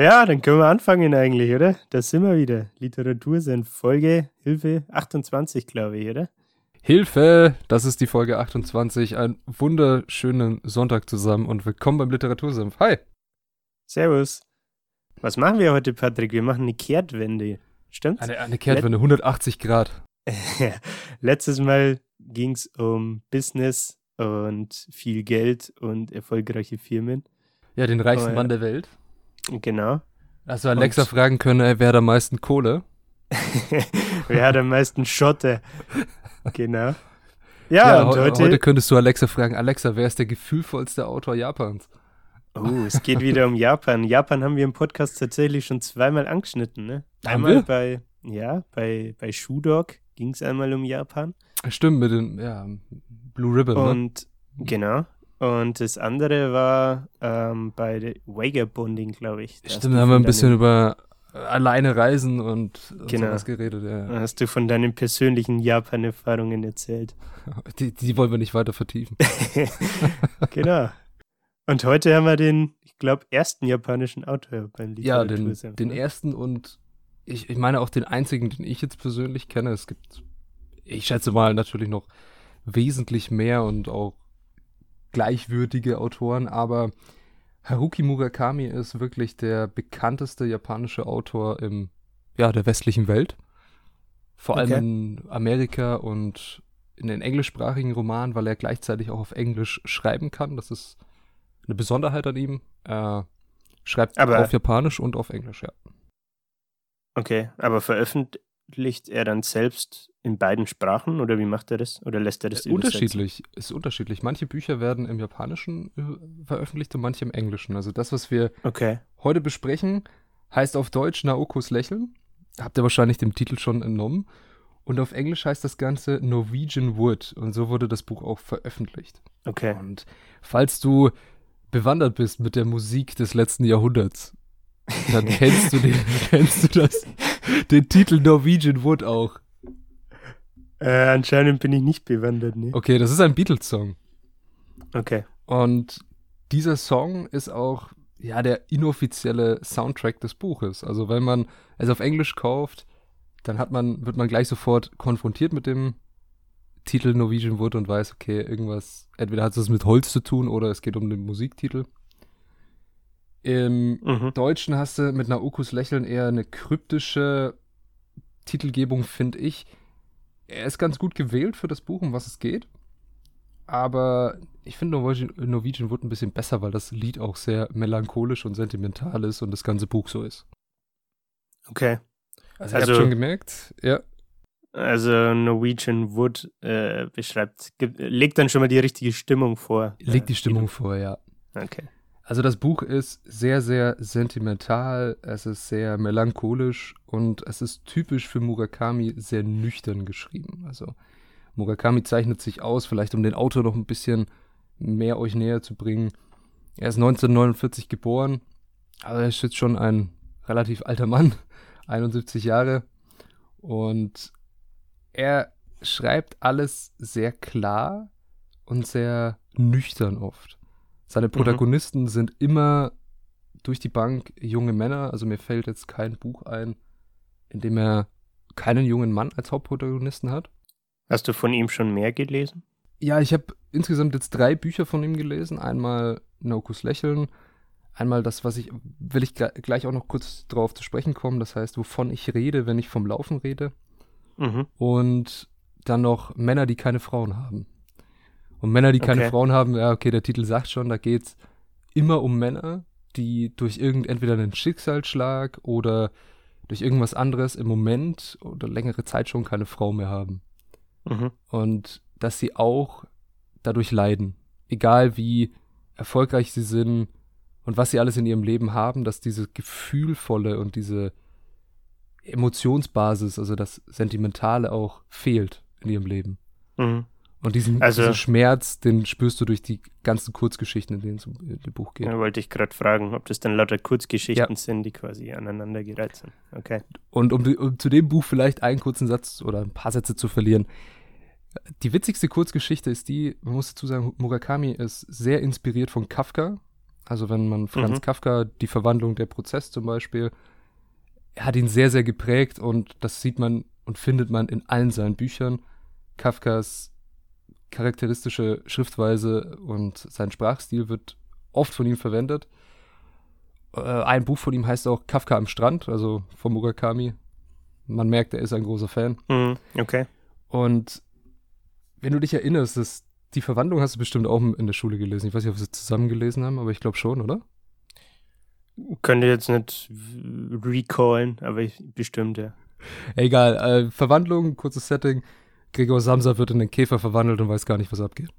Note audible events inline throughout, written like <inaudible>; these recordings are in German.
Ja, dann können wir anfangen eigentlich, oder? Da sind wir wieder. Literatur sind Folge, Hilfe, 28, glaube ich, oder? Hilfe! Das ist die Folge 28. Einen wunderschönen Sonntag zusammen und willkommen beim Literatursenf. Hi! Servus. Was machen wir heute, Patrick? Wir machen eine Kehrtwende. Stimmt's? Eine, eine Kehrtwende, 180 Grad. <laughs> Letztes Mal ging es um Business und viel Geld und erfolgreiche Firmen. Ja, den reichsten Oh, ja. Mann der Welt. Genau. Also Alexa Und- fragen können, äh, wer hat am meisten Kohle? <laughs> Wer hat am meisten Schotte? <laughs> Genau. Ja, und heu- heute, heute könntest du Alexa fragen, Alexa, wer ist der gefühlvollste Autor Japans? Oh, es geht wieder um Japan. Japan haben wir im Podcast tatsächlich schon zweimal angeschnitten, ne? Haben Einmal wir? bei, ja, bei, bei Shoe Dog ging es einmal um Japan. Stimmt, mit den, ja, Blue Ribbon, ne? Und genau. Und das andere war ähm, bei der Vagabonding, glaube ich. Da Stimmt, da haben wir ein bisschen über äh, alleine reisen und, und Genau. sowas geredet, ja. da hast du von deinen persönlichen Japan-Erfahrungen erzählt. <laughs> Die, die wollen wir nicht weiter vertiefen. <laughs> genau. Und heute haben wir den, ich glaube, ersten japanischen Autor beim Ja, den, den ersten und ich, ich meine auch den einzigen, den ich jetzt persönlich kenne. Es gibt, ich schätze mal, natürlich noch wesentlich mehr und auch gleichwürdige Autoren, aber Haruki Murakami ist wirklich der bekannteste japanische Autor im, ja, der westlichen Welt. Vor allem Okay. in Amerika und in den englischsprachigen Romanen, weil er gleichzeitig auch auf Englisch schreiben kann. Das ist eine Besonderheit an ihm. Er schreibt Aber- auf Japanisch und auf Englisch, ja. Okay, aber veröffentlicht er dann selbst in beiden Sprachen oder wie macht er das? Oder lässt er das Äh, unterschiedlich, ist unterschiedlich. Manche Bücher werden im Japanischen äh, veröffentlicht und manche im Englischen. Also das, was wir Okay. heute besprechen, heißt auf Deutsch Naokos Lächeln. Habt ihr wahrscheinlich dem Titel schon entnommen. Und auf Englisch heißt das Ganze Norwegian Wood. Und so wurde das Buch auch veröffentlicht. Okay. Und falls du bewandert bist mit der Musik des letzten Jahrhunderts, dann <laughs> kennst du, den, kennst du das, den Titel Norwegian Wood auch. Äh, anscheinend bin ich nicht bewandert, ne? Okay, das ist ein Beatles-Song. Okay. Und dieser Song ist auch ja der inoffizielle Soundtrack des Buches. Also wenn man es auf Englisch kauft, dann hat man, wird man gleich sofort konfrontiert mit dem Titel Norwegian Wood und weiß, okay, irgendwas, entweder hat es mit Holz zu tun oder es geht um den Musiktitel. Im Mhm. Deutschen hast du mit Naokus Lächeln eher eine kryptische Titelgebung, finde ich. Er ist ganz gut gewählt für das Buch, um was es geht. Aber ich finde Norwegian, Norwegian Wood ein bisschen besser, weil das Lied auch sehr melancholisch und sentimental ist und das ganze Buch so ist. Okay. Also, Also- habt schon gemerkt, ja. Also Norwegian Wood äh, beschreibt, gibt, legt dann schon mal die richtige Stimmung vor. Legt die Äh, Stimmung vor, ja. Okay. Also das Buch ist sehr, sehr sentimental, es ist sehr melancholisch und es ist typisch für Murakami sehr nüchtern geschrieben. Also Murakami zeichnet sich aus, vielleicht um den Autor noch ein bisschen mehr euch näher zu bringen. Er ist 1949 geboren, aber er ist jetzt schon ein relativ alter Mann, <laughs> 71 Jahre. Und er schreibt alles sehr klar und sehr nüchtern oft. Seine Protagonisten sind immer durch die Bank junge Männer. Also mir fällt jetzt kein Buch ein, in dem er keinen jungen Mann als Hauptprotagonisten hat. Hast du von ihm schon mehr gelesen? Ja, ich habe insgesamt jetzt drei Bücher von ihm gelesen. Einmal Nokus Lächeln, einmal das, was ich, will ich gle- gleich auch noch kurz drauf zu sprechen kommen, das heißt, wovon ich rede, wenn ich vom Laufen rede. Mhm. Und dann noch Männer, die keine Frauen haben. Und Männer, die keine Okay. Frauen haben, ja, okay, der Titel sagt schon, da geht's immer um Männer, die durch irgend entweder einen Schicksalsschlag oder durch irgendwas anderes im Moment oder längere Zeit schon keine Frau mehr haben. Mhm. Und dass sie auch dadurch leiden. Egal wie erfolgreich sie sind und was sie alles in ihrem Leben haben, dass diese gefühlvolle und diese Emotionsbasis, also das Sentimentale auch fehlt in ihrem Leben. Mhm. Und diesen, Also- diesen Schmerz, den spürst du durch die ganzen Kurzgeschichten, in denen es um in dem Buch geht. Ja, wollte ich gerade fragen, ob das dann lauter Kurzgeschichten Ja. sind, die quasi aneinandergereiht sind. Okay. Und um, um zu dem Buch vielleicht einen kurzen Satz oder ein paar Sätze zu verlieren. Die witzigste Kurzgeschichte ist die, man muss dazu sagen, Murakami ist sehr inspiriert von Kafka. Also wenn man Franz Mhm. Kafka, die Verwandlung der Prozess zum Beispiel, er hat ihn sehr, sehr geprägt und das sieht man und findet man in allen seinen Büchern. Kafkas charakteristische Schriftweise und sein Sprachstil wird oft von ihm verwendet. Äh, ein Buch von ihm heißt auch Kafka am Strand, also von Murakami. Man merkt, er ist ein großer Fan. Mhm. Okay. Und wenn du dich erinnerst, das, die Verwandlung hast du bestimmt auch in der Schule gelesen. Ich weiß nicht, ob wir sie zusammen gelesen haben, aber ich glaube schon, oder? Könnte jetzt nicht recallen, aber ich, bestimmt, ja. Egal, äh, Verwandlung, kurzes Setting. Gregor Samsa wird in den Käfer verwandelt und weiß gar nicht, was abgeht.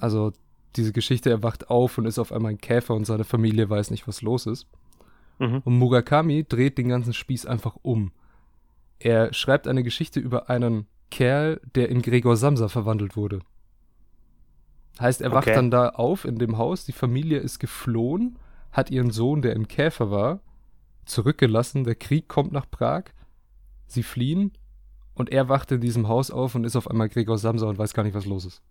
Also diese Geschichte, er wacht auf und ist auf einmal ein Käfer und seine Familie weiß nicht, was los ist. Mhm. Und Murakami dreht den ganzen Spieß einfach um. Er schreibt eine Geschichte über einen Kerl, der in Gregor Samsa verwandelt wurde. Heißt, er wacht Okay. dann da auf in dem Haus, die Familie ist geflohen, hat ihren Sohn, der im Käfer war, zurückgelassen, der Krieg kommt nach Prag, sie fliehen und er wacht in diesem Haus auf und ist auf einmal Gregor Samsa und weiß gar nicht, was los ist.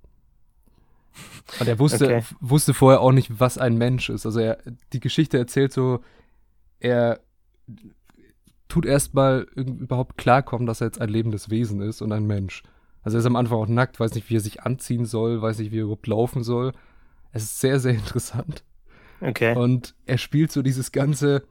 Und er wusste, Okay. wusste vorher auch nicht, was ein Mensch ist. Also er, die Geschichte erzählt so, er tut erstmal überhaupt klarkommen, dass er jetzt ein lebendes Wesen ist und ein Mensch. Also er ist am Anfang auch nackt, weiß nicht, wie er sich anziehen soll, weiß nicht, wie er überhaupt laufen soll. Es ist sehr, sehr <laughs> interessant. Okay. Und er spielt so dieses ganze,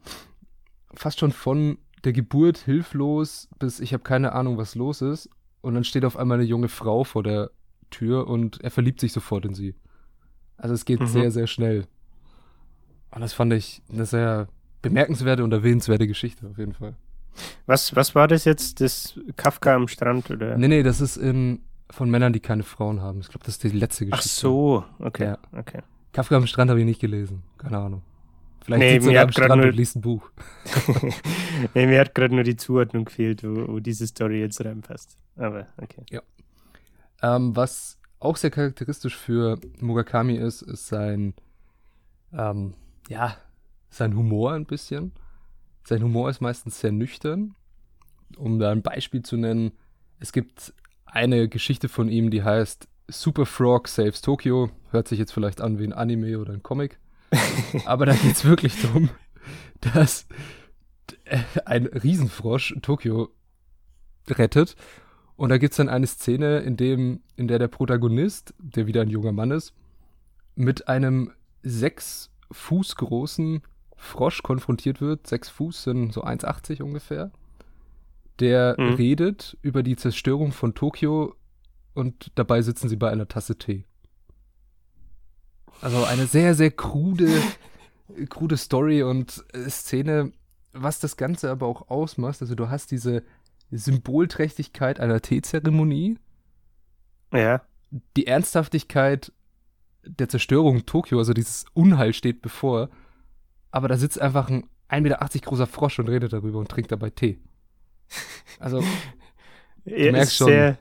fast schon von der Geburt hilflos bis ich habe keine Ahnung, was los ist. Und dann steht auf einmal eine junge Frau vor der Tür und er verliebt sich sofort in sie. Also es geht Mhm. sehr, sehr schnell. Und das fand ich eine sehr bemerkenswerte und erwähnenswerte Geschichte auf jeden Fall. Was, was war das jetzt? Das Kafka am Strand oder? Nee, nee, das ist in, von Männern, die keine Frauen haben. Ich glaube, das ist die letzte Ach Geschichte. so, okay. Ja. okay. Kafka am Strand habe ich nicht gelesen. Keine Ahnung. Vielleicht Nee, sitzt er am Strand nur- und liest ein Buch. <laughs> nee, mir hat gerade nur die Zuordnung gefehlt, wo, wo diese Story jetzt reinpasst. Aber okay. Ähm, was auch sehr charakteristisch für Murakami ist, ist sein, ähm, ja, sein Humor ein bisschen. Sein Humor ist meistens sehr nüchtern. Um da ein Beispiel zu nennen, es gibt eine Geschichte von ihm, die heißt Super Frog Saves Tokyo. Hört sich jetzt vielleicht an wie ein Anime oder ein Comic. Aber da geht es wirklich darum, dass äh, ein Riesenfrosch Tokio rettet. Und da gibt es dann eine Szene, in, dem, in der der Protagonist, der wieder ein junger Mann ist, mit einem sechs Fuß großen Frosch konfrontiert wird. Sechs Fuß sind so 1,80 ungefähr. Der Mhm. redet über die Zerstörung von Tokio und dabei sitzen sie bei einer Tasse Tee. Also eine sehr, sehr krude, krude Story und äh, Szene, was das Ganze aber auch ausmacht. Also du hast diese Symbolträchtigkeit einer Teezeremonie, Ja. die Ernsthaftigkeit der Zerstörung Tokio, also dieses Unheil steht bevor, aber da sitzt einfach ein 1,80 Meter großer Frosch und redet darüber und trinkt dabei Tee. Also, <laughs> Er merkst schon. sehr,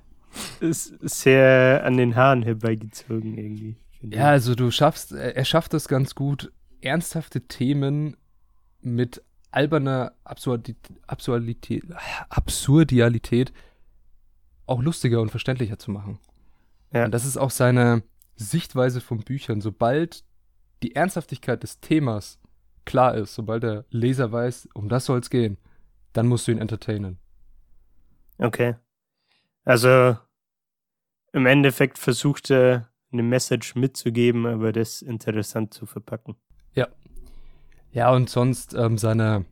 ist sehr an den Haaren herbeigezogen irgendwie. Ja, also du schaffst, er schafft es ganz gut, ernsthafte Themen mit alberner Absurdität, Absurdität, Absurdialität auch lustiger und verständlicher zu machen. Ja. Und das ist auch seine Sichtweise von Büchern. Sobald die Ernsthaftigkeit des Themas klar ist, sobald der Leser weiß, um das soll es gehen, dann musst du ihn entertainen. Okay. Also im Endeffekt versucht er eine Message mitzugeben, aber das interessant zu verpacken. Ja, und sonst ähm, seine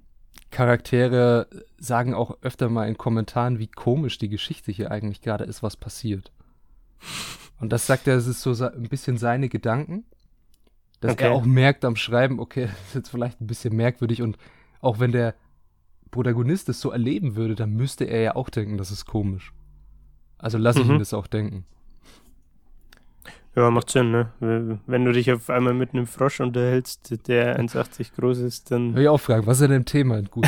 Charaktere sagen auch öfter mal in Kommentaren, wie komisch die Geschichte hier eigentlich gerade ist, was passiert. Und das sagt er, es ist so ein bisschen seine Gedanken, dass Okay. er auch merkt am Schreiben, okay, <laughs> das ist jetzt vielleicht ein bisschen merkwürdig und auch wenn der Protagonist es so erleben würde, dann müsste er ja auch denken, das ist komisch. Also lasse ich Mhm. ihn das auch denken. Ja, macht Sinn, ne? Wenn du dich auf einmal mit einem Frosch unterhältst, der 1,80 groß ist, dann. Will ich auch fragen, was ist denn im Thema gut?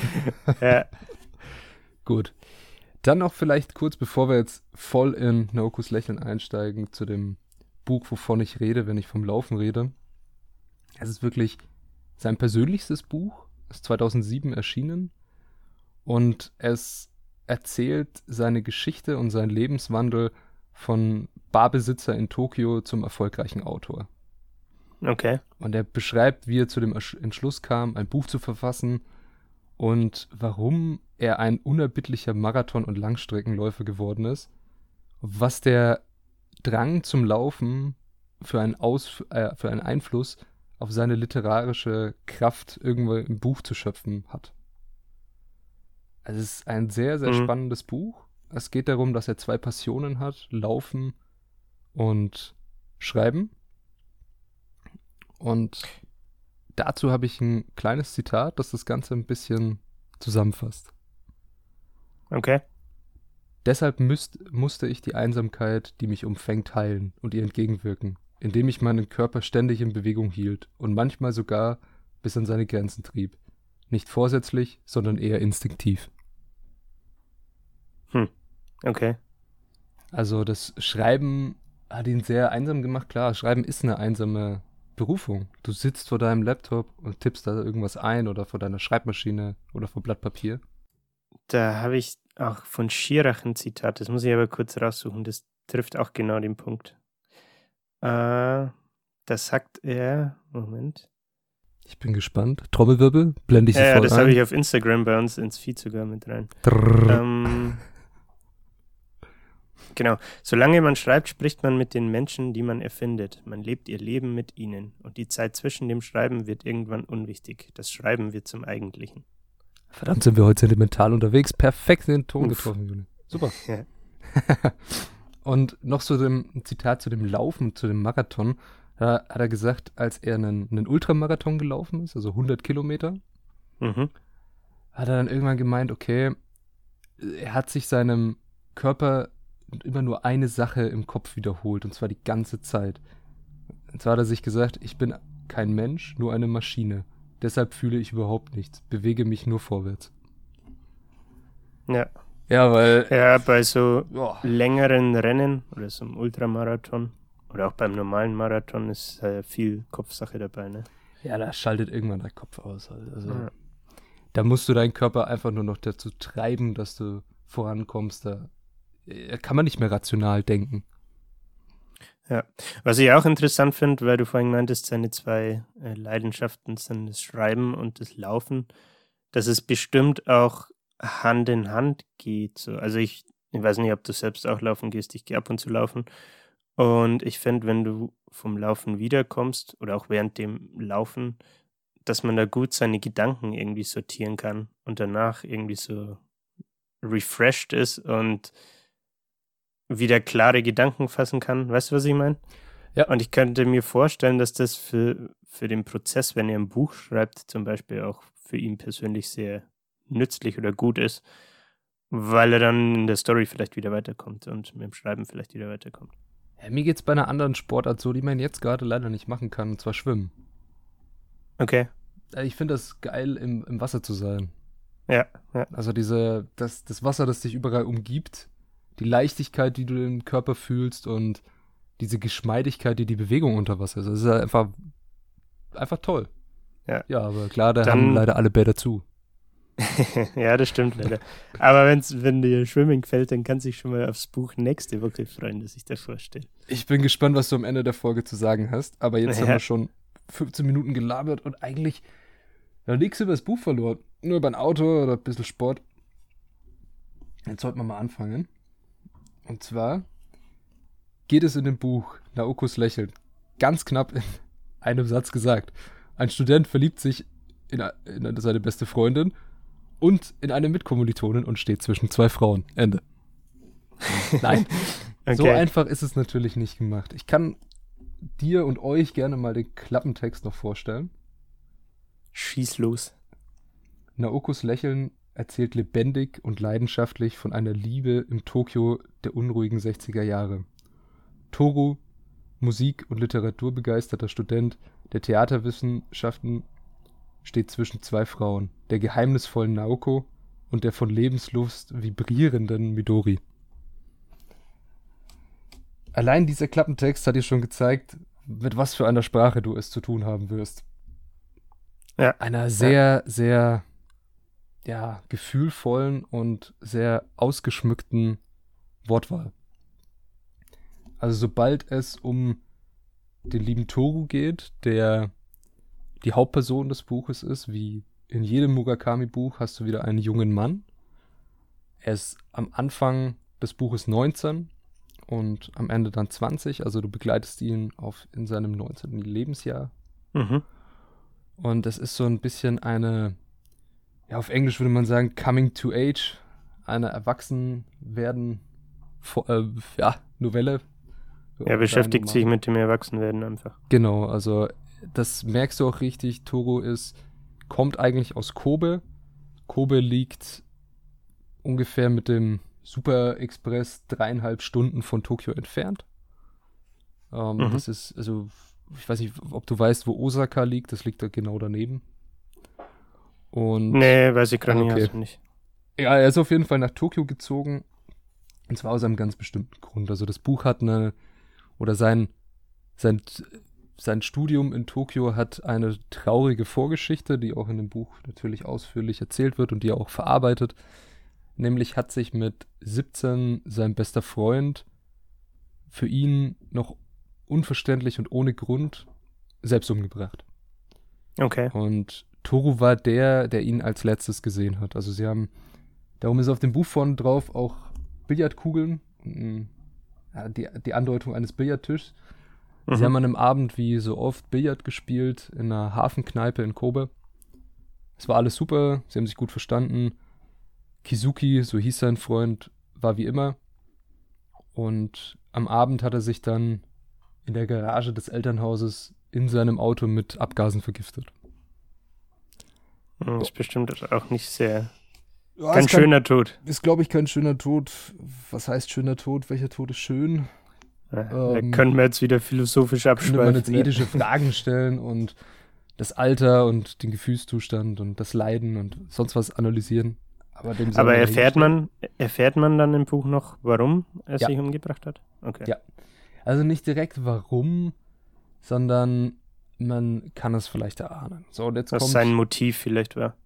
<laughs> ja. Gut. Dann noch vielleicht kurz, bevor wir jetzt voll in Naokus Lächeln einsteigen, zu dem Buch, wovon ich rede, wenn ich vom Laufen rede. Es ist wirklich sein persönlichstes Buch, ist 2007 erschienen und es erzählt seine Geschichte und seinen Lebenswandel von Barbesitzer in Tokio zum erfolgreichen Autor. Okay. Und er beschreibt, wie er zu dem Entschluss kam, ein Buch zu verfassen und warum er ein unerbittlicher Marathon- und Langstreckenläufer geworden ist, was der Drang zum Laufen für einen, Aus, äh, für einen Einfluss auf seine literarische Kraft irgendwo im Buch zu schöpfen hat. Also es ist ein sehr, sehr mhm. spannendes Buch. Es geht darum, dass er zwei Passionen hat, Laufen und Schreiben. Und dazu habe ich ein kleines Zitat, das das Ganze ein bisschen zusammenfasst. Okay. Deshalb müsst, musste ich die Einsamkeit, die mich umfängt, heilen und ihr entgegenwirken, indem ich meinen Körper ständig in Bewegung hielt und manchmal sogar bis an seine Grenzen trieb. Nicht vorsätzlich, sondern eher instinktiv. Okay. Also das Schreiben hat ihn sehr einsam gemacht. Klar, Schreiben ist eine einsame Berufung. Du sitzt vor deinem Laptop und tippst da irgendwas ein oder vor deiner Schreibmaschine oder vor Blatt Papier. Da habe ich auch von Schirach ein Zitat, das muss ich aber kurz raussuchen, das trifft auch genau den Punkt. Äh, das sagt er, Moment. Ich bin gespannt. Trommelwirbel, blende ich sofort Ja, das habe ich auf Instagram bei uns ins Feed sogar mit rein. Ähm, Genau. Solange man schreibt, spricht man mit den Menschen, die man erfindet. Man lebt ihr Leben mit ihnen. Und die Zeit zwischen dem Schreiben wird irgendwann unwichtig. Das Schreiben wird zum Eigentlichen. Verdammt, sind wir heute sentimental unterwegs. Perfekt den Ton Uff. getroffen, Juni. Super. <laughs> Ja. <laughs> Und noch so ein Zitat zu dem Laufen, zu dem Marathon. Da hat er gesagt, als er einen, einen Ultramarathon gelaufen ist, also 100 Kilometer, mhm. hat er dann irgendwann gemeint, okay, er hat sich seinem Körper immer nur eine Sache im Kopf wiederholt, und zwar die ganze Zeit. Und zwar hat er sich gesagt, ich bin kein Mensch, nur eine Maschine. Deshalb fühle ich überhaupt nichts, bewege mich nur vorwärts. Ja. Ja, weil. Ja, bei so boah. längeren Rennen oder so einem Ultramarathon oder auch beim normalen Marathon ist äh, viel Kopfsache dabei, ne? Ja, da schaltet irgendwann der Kopf aus. Also, ja. da musst du deinen Körper einfach nur noch dazu treiben, dass du vorankommst. Da kann man nicht mehr rational denken. Ja, was ich auch interessant finde, weil du vorhin meintest, seine zwei äh, Leidenschaften sind das Schreiben und das Laufen, dass es bestimmt auch Hand in Hand geht. So. Also ich, ich weiß nicht, ob du selbst auch laufen gehst, ich gehe ab und zu laufen. Und ich finde, wenn du vom Laufen wiederkommst oder auch während dem Laufen, dass man da gut seine Gedanken irgendwie sortieren kann und danach irgendwie so refreshed ist und wieder klare Gedanken fassen kann. Weißt du, was ich meine? Ja. Und ich könnte mir vorstellen, dass das für, für den Prozess, wenn er ein Buch schreibt, zum Beispiel auch für ihn persönlich sehr nützlich oder gut ist, weil er dann in der Story vielleicht wieder weiterkommt und mit dem Schreiben vielleicht wieder weiterkommt. Ja, mir geht es bei einer anderen Sportart so, die man jetzt gerade leider nicht machen kann, und zwar Schwimmen. Okay. Ich finde das geil, im, im Wasser zu sein. Ja, ja. Also diese, das, das Wasser, das dich überall umgibt, die Leichtigkeit, die du im Körper fühlst und diese Geschmeidigkeit, die die Bewegung unter Wasser ist. Das ist einfach, einfach toll. Ja. ja, aber klar, da Dann, haben leider alle Bäder zu. <laughs> ja, das stimmt leider. Aber wenn's, wenn dir Schwimmen gefällt, dann kannst du dich schon mal aufs Buch nächste Woche freuen, das ich dir vorstelle. Ich bin gespannt, was du am Ende der Folge zu sagen hast. Aber jetzt ja. haben wir schon 15 Minuten gelabert und eigentlich ja, nichts über das Buch verloren. Nur über ein Auto oder ein bisschen Sport. Jetzt sollten wir mal anfangen. Und zwar geht es in dem Buch Naokos Lächeln ganz knapp in einem Satz gesagt. Ein Student verliebt sich in, in seine beste Freundin und in eine Mitkommilitonin und steht zwischen zwei Frauen. Ende. <laughs> Nein, okay. so einfach ist es natürlich nicht gemacht. Ich kann dir und euch gerne mal den Klappentext noch vorstellen. Schieß los. Naokos Lächeln erzählt lebendig und leidenschaftlich von einer Liebe im Tokio der unruhigen 60er Jahre. Toru, Musik- und Literaturbegeisterter Student der Theaterwissenschaften steht zwischen zwei Frauen, der geheimnisvollen Naoko und der von Lebenslust vibrierenden Midori. Allein dieser Klappentext hat dir schon gezeigt, mit was für einer Sprache du es zu tun haben wirst. Ja. Einer sehr, sehr, ja, gefühlvollen und sehr ausgeschmückten Wortwahl. Also sobald es um den lieben Toru geht, der die Hauptperson des Buches ist, wie in jedem Murakami-Buch hast du wieder einen jungen Mann. Er ist am Anfang des Buches 19 und am Ende dann 20, also du begleitest ihn auf in seinem 19. Lebensjahr. Mhm. Und es ist so ein bisschen eine, ja, auf Englisch würde man sagen, coming to age, eine Erwachsenwerden, äh, ja, Novelle. Er beschäftigt sich mit dem Erwachsenwerden einfach. Genau, also das merkst du auch richtig. Toro ist, kommt eigentlich aus Kobe. Kobe liegt ungefähr mit dem Super Express dreieinhalb Stunden von Tokio entfernt. Ähm, Mhm. Das ist, also, ich weiß nicht, ob du weißt, wo Osaka liegt. Das liegt da genau daneben. Und Nee, weiß ich gerade Ah, nicht, okay. also nicht. ja, er ist auf jeden Fall nach Tokio gezogen. Und zwar aus einem ganz bestimmten Grund. Also das Buch hat eine, oder sein, sein, sein Studium in Tokio hat eine traurige Vorgeschichte, die auch in dem Buch natürlich ausführlich erzählt wird und die er auch verarbeitet. Nämlich hat sich mit 17 sein bester Freund für ihn noch unverständlich und ohne Grund selbst umgebracht. Okay. Und Toru war der, der ihn als letztes gesehen hat. Also sie haben, darum ist auf dem Buch vorne drauf auch Billardkugeln, mm, die, die Andeutung eines Billardtischs. Sie Mhm. haben an einem Abend wie so oft Billard gespielt in einer Hafenkneipe in Kobe. Es war alles super, sie haben sich gut verstanden. Kizuki, so hieß sein Freund, war wie immer. Und am Abend hat er sich dann in der Garage des Elternhauses in seinem Auto mit Abgasen vergiftet. Hm, Ist bestimmt auch nicht sehr. Ja, Kein schöner Tod. Ist, glaube ich, kein schöner Tod. Was heißt schöner Tod? Welcher Tod ist schön? Ja, da Ähm, können wir jetzt wieder philosophisch Könnte man abschweifen. jetzt ethische Fragen <laughs> stellen und das Alter und den Gefühlszustand und das Leiden und sonst was analysieren. Aber, Aber erfährt man, erfährt man dann im Buch noch, warum er Ja. sich umgebracht hat? Okay. Ja. Also nicht direkt warum, sondern man kann es vielleicht erahnen. So, und jetzt Was kommt, sein Motiv vielleicht war.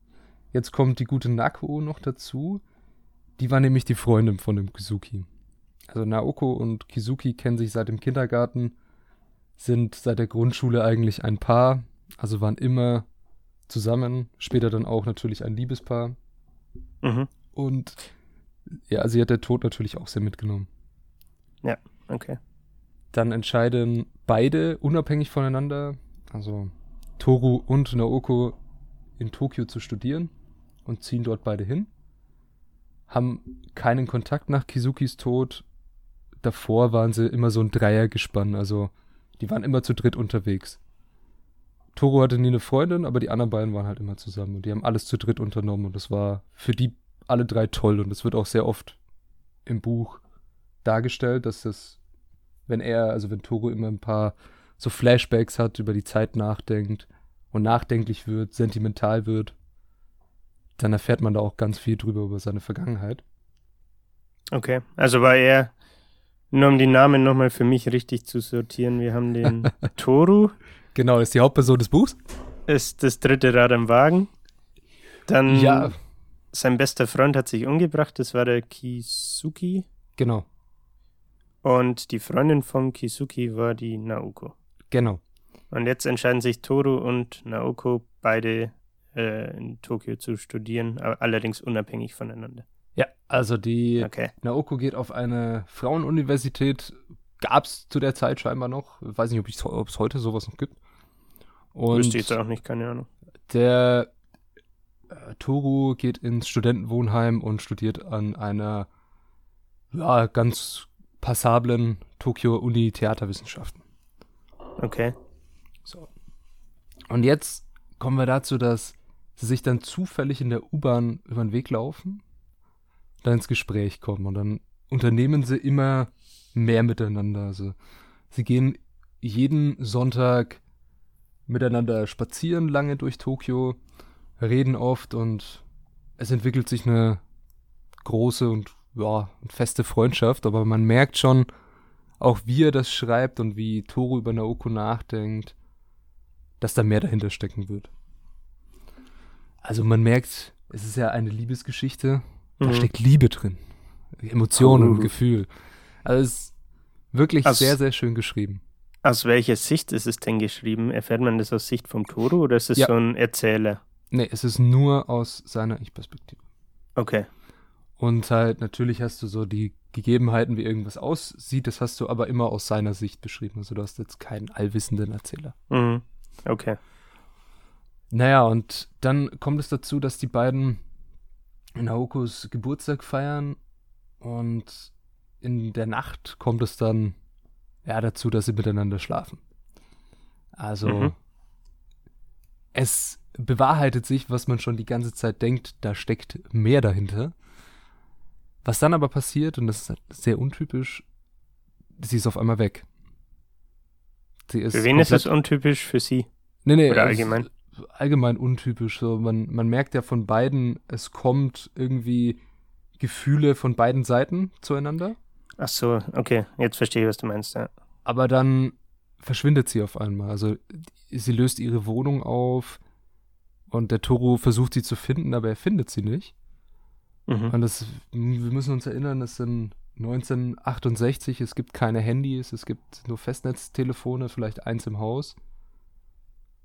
jetzt kommt die gute Naoko noch dazu. Die war nämlich die Freundin von dem Kizuki. Also Naoko und Kizuki kennen sich seit dem Kindergarten, sind seit der Grundschule eigentlich ein Paar, also waren immer zusammen, später dann auch natürlich ein Liebespaar. Mhm. Und ja, sie hat der Tod natürlich auch sehr mitgenommen. Okay. Dann entscheiden beide unabhängig voneinander, also Toru und Naoko, in Tokio zu studieren und ziehen dort beide hin. Haben keinen Kontakt nach Kizukis Tod. Davor waren sie immer so ein Dreiergespann, also die waren immer zu dritt unterwegs. Toru hatte nie eine Freundin, aber die anderen beiden waren halt immer zusammen und die haben alles zu dritt unternommen und das war für die alle drei toll und es wird auch sehr oft im Buch dargestellt, dass das, wenn er, also wenn Toru immer ein paar so Flashbacks hat, über die Zeit nachdenkt und nachdenklich wird, sentimental wird, dann erfährt man da auch ganz viel drüber über seine Vergangenheit. Okay. Also war er, nur um die Namen nochmal für mich richtig zu sortieren, wir haben den <laughs> Toru, Genau, ist die Hauptperson des Buchs. ist das dritte Rad am Wagen. Dann Ja, sein bester Freund hat sich umgebracht, das war der Kisuki. genau, Und die Freundin von Kisuki war die Naoko. Genau. Und jetzt entscheiden sich Toru und Naoko beide äh, in Tokio zu studieren, aber allerdings unabhängig voneinander. Ja, also die Okay. Naoko geht auf eine Frauenuniversität. Gab es zu der Zeit scheinbar noch. Weiß nicht, ob ich- es heute sowas noch gibt. Und Wüsste ich jetzt auch nicht, keine Ahnung. der äh, Toru geht ins Studentenwohnheim und studiert an einer ja, ganz passablen Tokio-Uni Theaterwissenschaften. Okay. So. Und jetzt kommen wir dazu, dass sie sich dann zufällig in der U-Bahn über den Weg laufen, dann ins Gespräch kommen und dann unternehmen sie immer mehr miteinander. Also sie gehen jeden Sonntag miteinander spazieren lange durch Tokio, reden oft und es entwickelt sich eine große und ja, feste Freundschaft, aber man merkt schon, auch wie er das schreibt und wie Toru über Naoko nachdenkt, dass da mehr dahinter stecken wird. Also man merkt, es ist ja eine Liebesgeschichte, da Mhm. steckt Liebe drin. Emotionen und. Gefühl. Also es ist wirklich Aus- sehr, sehr schön geschrieben. Aus welcher Sicht ist es denn geschrieben? Erfährt man das aus Sicht vom Toro oder ist es Ja. so ein Erzähler? Nee, es ist nur aus seiner Ich-Perspektive. Okay. Und halt, natürlich hast du so die Gegebenheiten, wie irgendwas aussieht, das hast du aber immer aus seiner Sicht beschrieben. Also du hast jetzt keinen allwissenden Erzähler. Mhm. Okay. Naja, und dann kommt es dazu, dass die beiden Naokos Geburtstag feiern und in der Nacht kommt es dann ja dazu, dass sie miteinander schlafen. Also Mhm. es bewahrheitet sich, was man schon die ganze Zeit denkt, da steckt mehr dahinter. Was dann aber passiert, und das ist sehr untypisch, sie ist auf einmal weg. Sie ist Für wen ist das untypisch? Für sie? Nee, nee, Oder allgemein? Allgemein untypisch. So. Man, man merkt ja von beiden, es kommt irgendwie Gefühle von beiden Seiten zueinander. Ach so, okay. Jetzt verstehe ich, was du meinst. Ja. Aber dann verschwindet sie auf einmal. Also sie löst ihre Wohnung auf und der Toro versucht sie zu finden, aber er findet sie nicht. Mhm. Und das, wir müssen uns erinnern, es sind 1968, es gibt keine Handys, es gibt nur Festnetztelefone, vielleicht eins im Haus.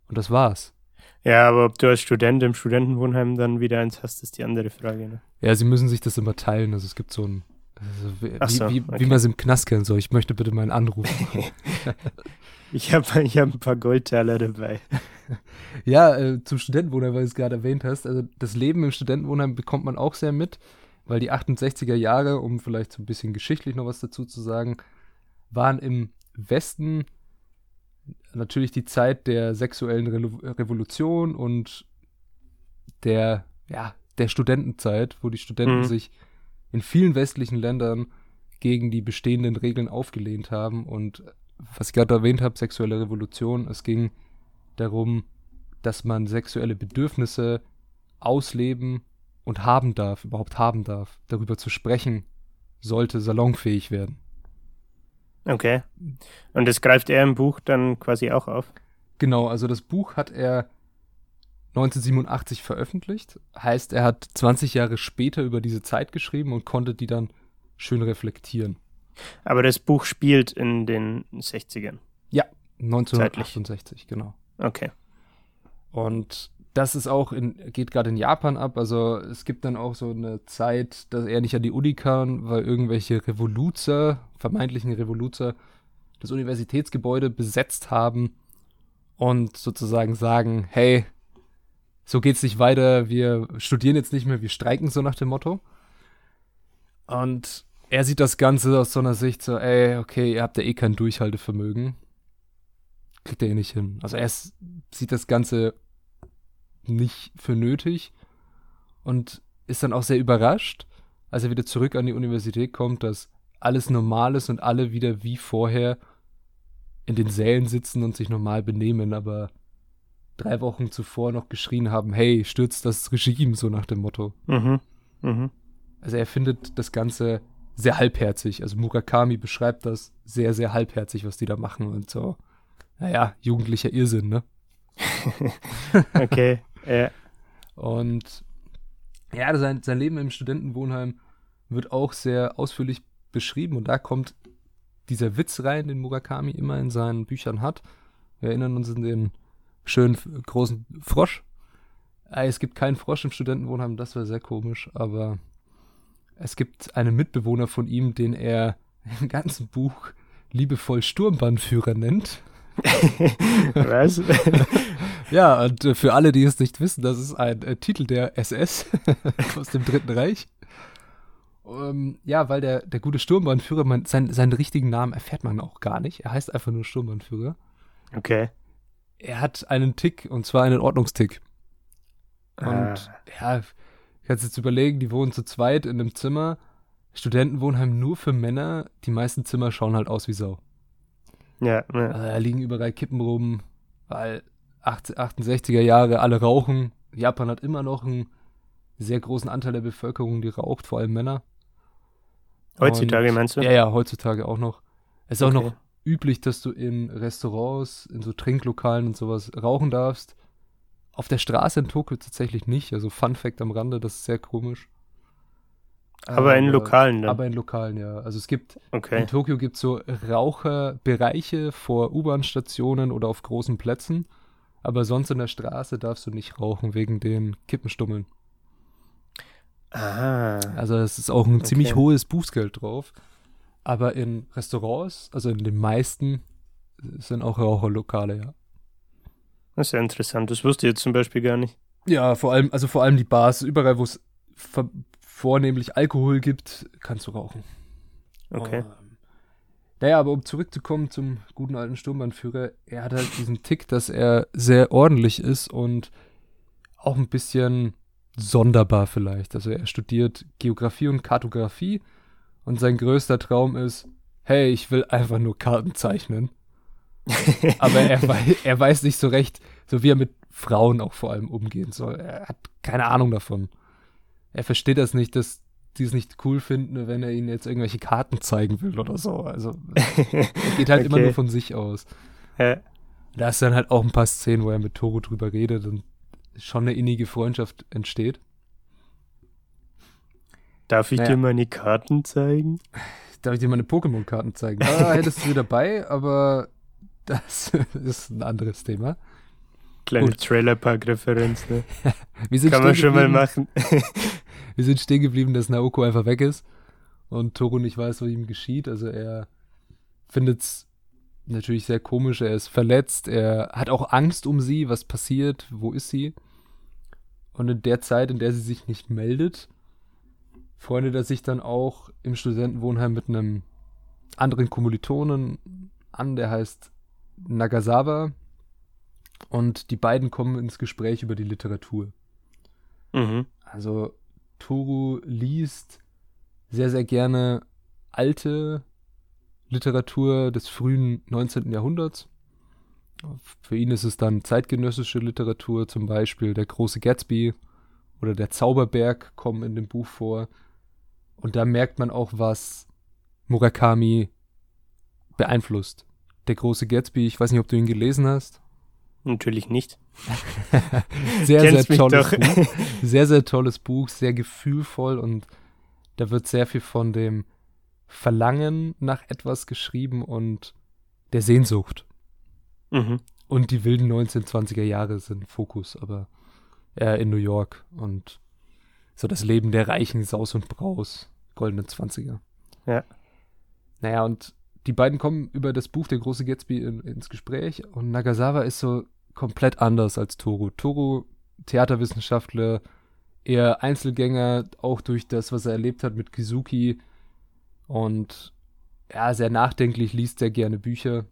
Und das war's. Ja, aber ob du als Student im Studentenwohnheim dann wieder eins hast, ist die andere Frage. Ne? Ja, sie müssen sich das immer teilen. Also es gibt so ein. Also wie, so, wie, okay. wie man es im Knast kennt. So, ich möchte bitte meinen Anruf. <laughs> Ich habe ich hab ein paar Goldtaler dabei. Ja, äh, zum Studentenwohnheim, weil du es gerade erwähnt hast. Also das Leben im Studentenwohnheim bekommt man auch sehr mit, weil die 68er Jahre, um vielleicht so ein bisschen geschichtlich noch was dazu zu sagen, waren im Westen natürlich die Zeit der sexuellen Re Revolution und der, ja, der Studentenzeit, wo die Studenten Mhm. sich in vielen westlichen Ländern gegen die bestehenden Regeln aufgelehnt haben. Und was ich gerade erwähnt habe, sexuelle Revolution, es ging darum, dass man sexuelle Bedürfnisse ausleben und haben darf, überhaupt haben darf. Darüber zu sprechen, sollte salonfähig werden. Okay. Und das greift er im Buch dann quasi auch auf. Genau, also das Buch hat er 1987 veröffentlicht. Heißt, er hat 20 Jahre später über diese Zeit geschrieben und konnte die dann schön reflektieren. Aber das Buch spielt in den 60ern. 1968, genau. Okay. Und das ist auch in, geht gerade in Japan ab. Also es gibt dann auch so eine Zeit, dass er nicht an die Uni kann, weil irgendwelche Revoluzer, vermeintlichen Revoluzer, das Universitätsgebäude besetzt haben und sozusagen sagen, hey, so geht's nicht weiter, wir studieren jetzt nicht mehr, wir streiken so nach dem Motto. Und er sieht das Ganze aus so einer Sicht so, ey, okay, ihr habt ja eh kein Durchhaltevermögen. Kriegt er eh nicht hin. Also er ist, sieht das Ganze nicht für nötig und ist dann auch sehr überrascht, als er wieder zurück an die Universität kommt, dass alles normal ist und alle wieder wie vorher in den Sälen sitzen und sich normal benehmen, aber drei Wochen zuvor noch geschrien haben, hey, stürzt das Regime, so nach dem Motto. Mhm. Mhm. Also er findet das Ganze sehr halbherzig. Also Murakami beschreibt das sehr, sehr halbherzig, was die da machen und so. Naja, jugendlicher Irrsinn, ne? <laughs> Okay. ja. Und ja, sein, sein Leben im Studentenwohnheim wird auch sehr ausführlich beschrieben und da kommt dieser Witz rein, den Murakami immer in seinen Büchern hat. Wir erinnern uns an den schönen großen Frosch. Äh, Es gibt keinen Frosch im Studentenwohnheim, das wäre sehr komisch, aber es gibt einen Mitbewohner von ihm, den er im ganzen Buch liebevoll Sturmbannführer nennt. <laughs> Was? <laughs> Ja, und äh, für alle, die es nicht wissen, das ist ein äh, Titel der SS <laughs> aus dem Dritten Reich. Ähm, ja, weil der, der gute Sturmbannführer, man, sein, seinen richtigen Namen erfährt man auch gar nicht. Er heißt einfach nur Sturmbannführer. Okay. Er hat einen Tick, und zwar einen Ordnungstick. Und Ah. ja, kannst jetzt überlegen, die wohnen zu zweit in einem Zimmer. Studentenwohnheim nur für Männer. Die meisten Zimmer schauen halt aus wie Sau. Ja, ja. Also, da liegen überall Kippen rum, weil 68er Jahre alle rauchen. Japan hat immer noch einen sehr großen Anteil der Bevölkerung, die raucht, vor allem Männer. Heutzutage Und- meinst du? Ja, ja, heutzutage auch noch. Es ist auch Okay. noch üblich, dass du in Restaurants, in so Trinklokalen und sowas rauchen darfst. Auf der Straße in Tokio tatsächlich nicht. Also Fun Fact am Rande, das ist sehr komisch. Aber in Lokalen dann. Aber in Lokalen, ja. Also es gibt, okay. in Tokio gibt es so Raucherbereiche vor U-Bahn-Stationen oder auf großen Plätzen. Aber sonst in der Straße darfst du nicht rauchen wegen den Kippenstummeln. Aha. Also es ist auch ein ziemlich Okay. hohes Bußgeld drauf. Aber in Restaurants, also in den meisten, sind auch Raucherlokale, ja. Das ist ja interessant. Das wusste ich jetzt zum Beispiel gar nicht. Ja, vor allem, also vor allem die Bars, überall, wo es vornehmlich Alkohol gibt, kannst du rauchen. Okay. Ähm, naja, aber um zurückzukommen zum guten alten Sturmbannführer, er hat halt diesen Tick, dass er sehr ordentlich ist und auch ein bisschen sonderbar vielleicht. Also er studiert Geografie und Kartografie und sein größter Traum ist, hey, ich will einfach nur Karten zeichnen. <laughs> Aber er, wei er weiß nicht so recht, so wie er mit Frauen auch vor allem umgehen soll. Er hat keine Ahnung davon. Er versteht das nicht, dass die es nicht cool finden, wenn er ihnen jetzt irgendwelche Karten zeigen will oder so. Also er geht halt <laughs> immer Okay. nur von sich aus. Ja. Da ist dann halt auch ein paar Szenen, wo er mit Toro drüber redet und schon eine innige Freundschaft entsteht. Darf ich Naja. dir meine Karten zeigen? <laughs> Darf ich dir meine Pokémon-Karten zeigen? Ah, hättest du sie dabei, aber das <laughs> ist ein anderes Thema. Kleine Gut. Trailerpark-Referenz, ne? <laughs> Wir sind Kann man schon mal machen. <laughs> Wir sind stehen geblieben, dass Naoko einfach weg ist und Toro nicht weiß, was ihm geschieht. Also er findet es natürlich sehr komisch. Er ist verletzt. Er hat auch Angst um sie. Was passiert? Wo ist sie? Und in der Zeit, in der sie sich nicht meldet, freundet er sich dann auch im Studentenwohnheim mit einem anderen Kommilitonen an, der heißt Nagasawa. Und die beiden kommen ins Gespräch über die Literatur. Mhm. Also Toru liest sehr, sehr gerne alte Literatur des frühen 19. Jahrhunderts. Für ihn ist es dann zeitgenössische Literatur, zum Beispiel Der große Gatsby oder Der Zauberberg kommen in dem Buch vor. Und da merkt man auch, was Murakami beeinflusst. Der große Gatsby, ich weiß nicht, ob du ihn gelesen hast. Natürlich nicht. <laughs> Sehr, sehr tolles. Buch. <laughs> Sehr, sehr tolles Buch, sehr gefühlvoll und da wird sehr viel von dem Verlangen nach etwas geschrieben und der Sehnsucht. Mhm. Und die wilden 1920er Jahre sind Fokus, aber eher in New York und so das Leben der reichen Saus und Braus, goldenen 20er. Ja. Naja, und die beiden kommen über das Buch Der große Gatsby in, ins Gespräch und Nagasawa ist so komplett anders als Toru. Toru, Theaterwissenschaftler, eher Einzelgänger, auch durch das, was er erlebt hat mit Kizuki und ja, sehr nachdenklich, liest sehr gerne Bücher.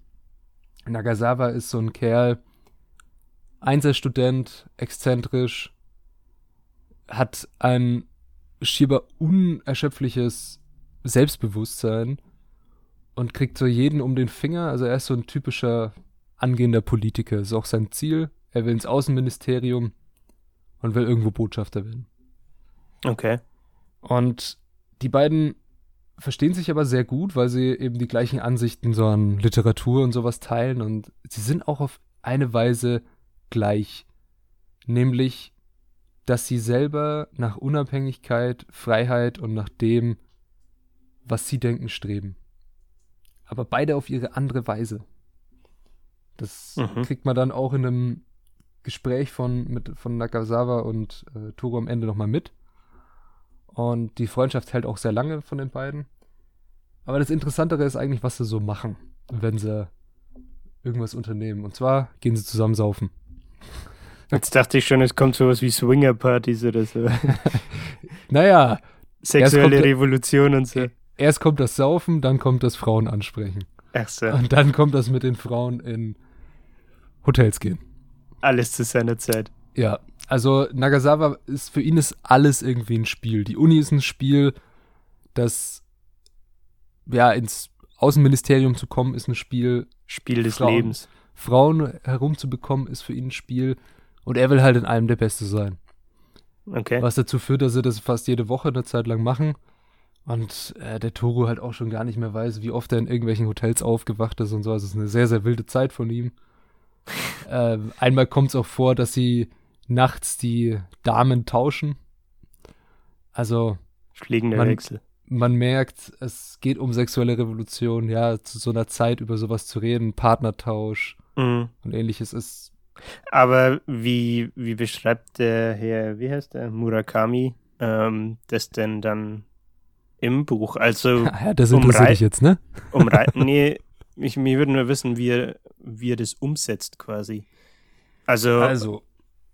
Nagasawa ist so ein Kerl, Einzelstudent, exzentrisch, hat ein schieber unerschöpfliches Selbstbewusstsein und kriegt so jeden um den Finger. Also er ist so ein typischer angehender Politiker. Ist auch sein Ziel. Er will ins Außenministerium und will irgendwo Botschafter werden. Okay. Und die beiden verstehen sich aber sehr gut, weil sie eben die gleichen Ansichten so an Literatur und sowas teilen und sie sind auch auf eine Weise gleich. Nämlich, dass sie selber nach Unabhängigkeit, Freiheit und nach dem, was sie denken, streben. Aber beide auf ihre andere Weise. Das Mhm. kriegt man dann auch in einem Gespräch von, mit, von Nakazawa und äh, Toro am Ende nochmal mit. Und die Freundschaft hält auch sehr lange von den beiden. Aber das Interessantere ist eigentlich, was sie so machen, wenn sie irgendwas unternehmen. Und zwar gehen sie zusammen saufen. <laughs> Jetzt dachte ich schon, es kommt sowas wie Swinger-Partys oder so. <laughs> Naja, Sexuelle kommt- Revolution und so. Erst kommt das Saufen, dann kommt das Frauen ansprechen. Ach so. Und dann kommt das mit den Frauen in Hotels gehen. Alles zu seiner Zeit. Ja, also Nagasawa ist für ihn ist alles irgendwie ein Spiel. Die Uni ist ein Spiel, das ja ins Außenministerium zu kommen, ist ein Spiel. Spiel des Frauen, Lebens. Frauen herumzubekommen, ist für ihn ein Spiel. Und er will halt in allem der Beste sein. Okay. Was dazu führt, dass sie das fast jede Woche eine Zeit lang machen. Und äh, der Toro halt auch schon gar nicht mehr weiß, wie oft er in irgendwelchen Hotels aufgewacht ist und so. Also es ist eine sehr, sehr wilde Zeit von ihm. <laughs> äh, einmal kommt es auch vor, dass sie nachts die Damen tauschen. Also Fliegender Man- Wechsel. man merkt, es geht um sexuelle Revolution, ja, zu so einer Zeit über sowas zu reden, Partnertausch Mhm. und ähnliches ist. Aber wie, wie beschreibt der Herr, wie heißt der, Murakami, ähm, das denn dann im Buch? Also, <laughs> Ja, das interessiert Rei- dich jetzt, ne? <laughs> um Rei- <laughs> nee, ich, mir würde nur wissen, wie er, wie er das umsetzt quasi. Also, Also,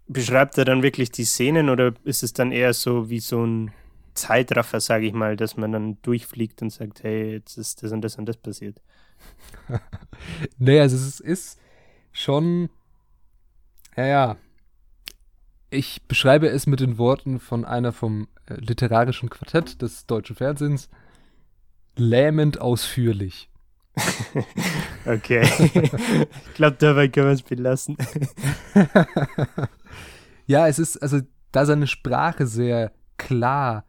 beschreibt er dann wirklich die Szenen oder ist es dann eher so wie so ein Zeitraffer, sage ich mal, dass man dann durchfliegt und sagt, hey, jetzt ist das und das und das passiert? naja, also es ist schon, ja, ja. Ich beschreibe es mit den Worten von einer vom äh, literarischen Quartett des deutschen Fernsehens. Lähmend ausführlich. <laughs> Okay. ich glaube, dabei können wir es belassen. <laughs> ja, es ist, also, da seine Sprache sehr klar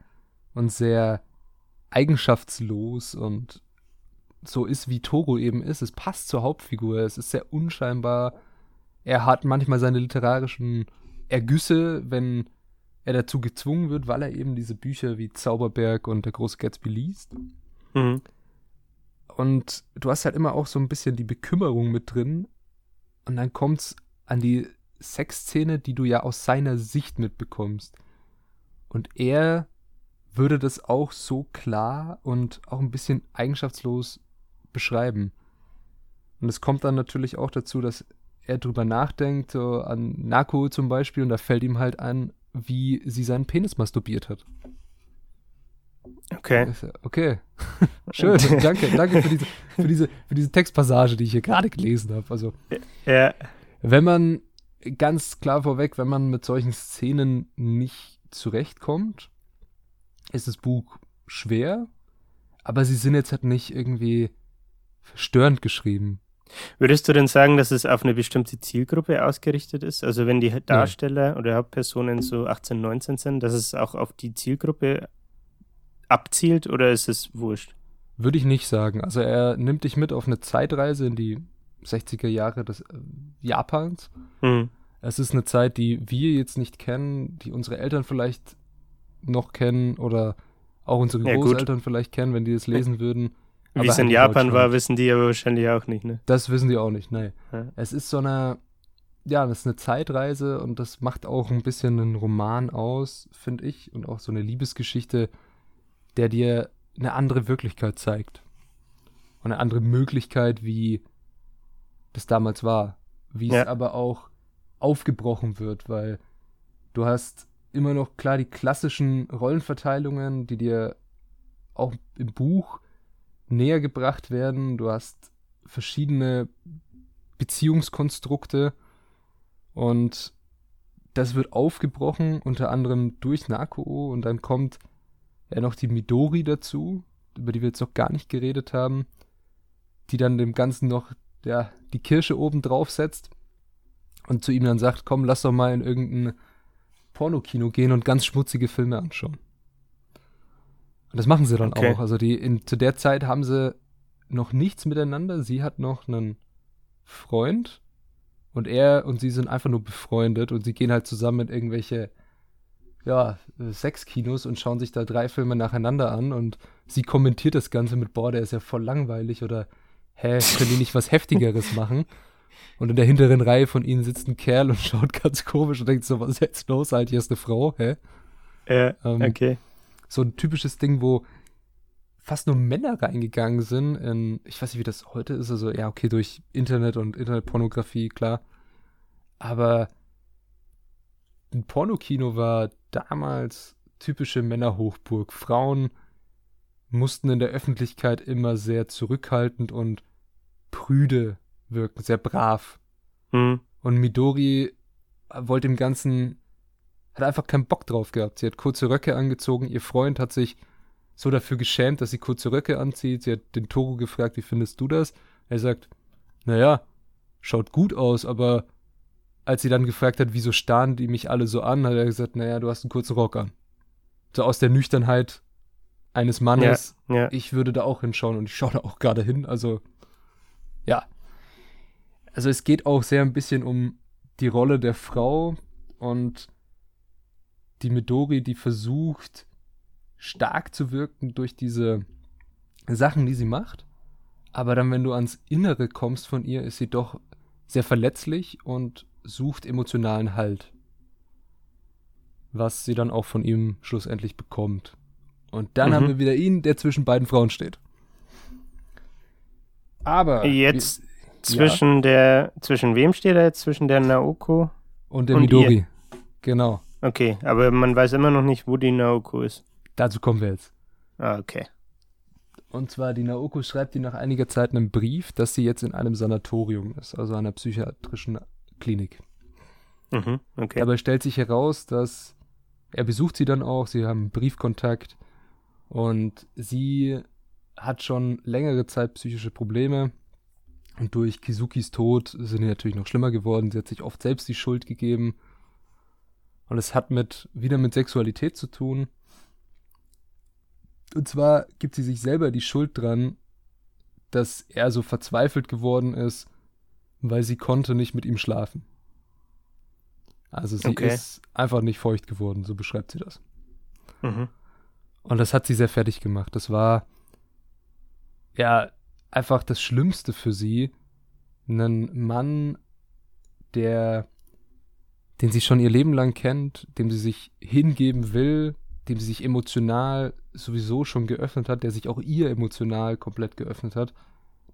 und sehr eigenschaftslos und so ist, wie Togo eben ist. Es passt zur Hauptfigur. Es ist sehr unscheinbar. Er hat manchmal seine literarischen Ergüsse, wenn er dazu gezwungen wird, weil er eben diese Bücher wie Zauberberg und der große Gatsby liest. Mhm. Und du hast halt immer auch so ein bisschen die Bekümmerung mit drin. Und dann kommt's an die Sexszene, die du ja aus seiner Sicht mitbekommst. Und er würde das auch so klar und auch ein bisschen eigenschaftslos beschreiben. Und es kommt dann natürlich auch dazu, dass er drüber nachdenkt, so an Nako zum Beispiel, und da fällt ihm halt an, wie sie seinen Penis masturbiert hat. Okay. Okay, <laughs> schön, <laughs> danke, danke für diese, für, diese, für diese Textpassage, die ich hier gerade gelesen habe. Also, Ja. wenn man, ganz klar vorweg, wenn man mit solchen Szenen nicht zurechtkommt, ist das Buch schwer, aber sie sind jetzt halt nicht irgendwie verstörend geschrieben. Würdest du denn sagen, dass es auf eine bestimmte Zielgruppe ausgerichtet ist? Also wenn die Darsteller oder Hauptpersonen so 18, 19 sind, dass es auch auf die Zielgruppe abzielt oder ist es wurscht? Würde ich nicht sagen. Also er nimmt dich mit auf eine Zeitreise in die 60er Jahre des äh, Japans. Mhm. Es ist eine Zeit, die wir jetzt nicht kennen, die unsere Eltern vielleicht noch kennen oder auch unsere Ja, gut. Großeltern vielleicht kennen, wenn die das lesen würden. Wie es in Japan war, wissen die aber wahrscheinlich auch nicht, ne? Das wissen die auch nicht, nee. Ja. Es ist so eine, ja, das ist eine Zeitreise und das macht auch ein bisschen einen Roman aus, finde ich, und auch so eine Liebesgeschichte, der dir eine andere Wirklichkeit zeigt. Und eine andere Möglichkeit, wie das damals war. Wie Ja. es aber auch aufgebrochen wird, weil du hast immer noch klar die klassischen Rollenverteilungen, die dir auch im Buch näher gebracht werden. Du hast verschiedene Beziehungskonstrukte und das wird aufgebrochen, unter anderem durch Nakuo und dann kommt ja noch die Midori dazu, über die wir jetzt noch gar nicht geredet haben, die dann dem Ganzen noch ja, die Kirsche oben drauf setzt und zu ihm dann sagt, komm, lass doch mal in irgendein Pornokino gehen und ganz schmutzige Filme anschauen. Und das machen sie dann Okay. auch. Also die in, zu der Zeit haben sie noch nichts miteinander. Sie hat noch einen Freund und er und sie sind einfach nur befreundet und sie gehen halt zusammen in irgendwelche ja, äh, Sexkinos und schauen sich da drei Filme nacheinander an und sie kommentiert das Ganze mit, boah, der ist ja voll langweilig oder hä, können die nicht was Heftigeres machen? Und in der hinteren Reihe von ihnen sitzt ein Kerl und <laughs> schaut ganz komisch und denkt so, was ist jetzt los? Halt, hier ist eine Frau, hä? Ja, Ähm, okay. So ein typisches Ding, wo fast nur Männer reingegangen sind. In, ich weiß nicht, wie das heute ist. Also, ja, okay, durch Internet und Internetpornografie, klar. Aber ein Pornokino war damals typische Männerhochburg. Frauen mussten in der Öffentlichkeit immer sehr zurückhaltend und prüde wirken, sehr brav. Mhm. Und Midori wollte dem Ganzen, hat einfach keinen Bock drauf gehabt. Sie hat kurze Röcke angezogen, ihr Freund hat sich so dafür geschämt, dass sie kurze Röcke anzieht. Sie hat den Toro gefragt, wie findest du das? Er sagt, naja, schaut gut aus, aber als sie dann gefragt hat, wieso starren die mich alle so an, hat er gesagt, naja, du hast einen kurzen Rock an. So aus der Nüchternheit eines Mannes. Ja, ja. Ich würde da auch hinschauen und ich schaue da auch gerade hin. Also, ja. Also es geht auch sehr ein bisschen um die Rolle der Frau und die Midori, die versucht, stark zu wirken durch diese Sachen, die sie macht. Aber dann, wenn du ans Innere kommst von ihr, ist sie doch sehr verletzlich und sucht emotionalen Halt. Was sie dann auch von ihm schlussendlich bekommt. Und dann Mhm. haben wir wieder ihn, der zwischen beiden Frauen steht. Aber. Jetzt zwischen der, zwischen wem steht er jetzt? Zwischen der Naoko? Und der und Midori. Genau. Okay, aber man weiß immer noch nicht, wo die Naoko ist. Dazu kommen wir jetzt. Ah, okay. Und zwar, die Naoko schreibt ihr nach einiger Zeit einen Brief, dass sie jetzt in einem Sanatorium ist, also einer psychiatrischen Klinik. Mhm, okay. Dabei stellt sich heraus, dass er besucht sie dann auch, sie haben Briefkontakt und sie hat schon längere Zeit psychische Probleme und durch Kizukis Tod sind die natürlich noch schlimmer geworden. Sie hat sich oft selbst die Schuld gegeben und es hat mit wieder mit Sexualität zu tun. Und zwar gibt sie sich selber die Schuld dran, dass er so verzweifelt geworden ist, weil sie konnte nicht mit ihm schlafen. Also sie Okay. ist einfach nicht feucht geworden, so beschreibt sie das. mhm. Und das hat sie sehr fertig gemacht. Das war ja einfach das Schlimmste für sie. Einen Mann, der, den sie schon ihr Leben lang kennt, dem sie sich hingeben will, dem sie sich emotional sowieso schon geöffnet hat, der sich auch ihr emotional komplett geöffnet hat,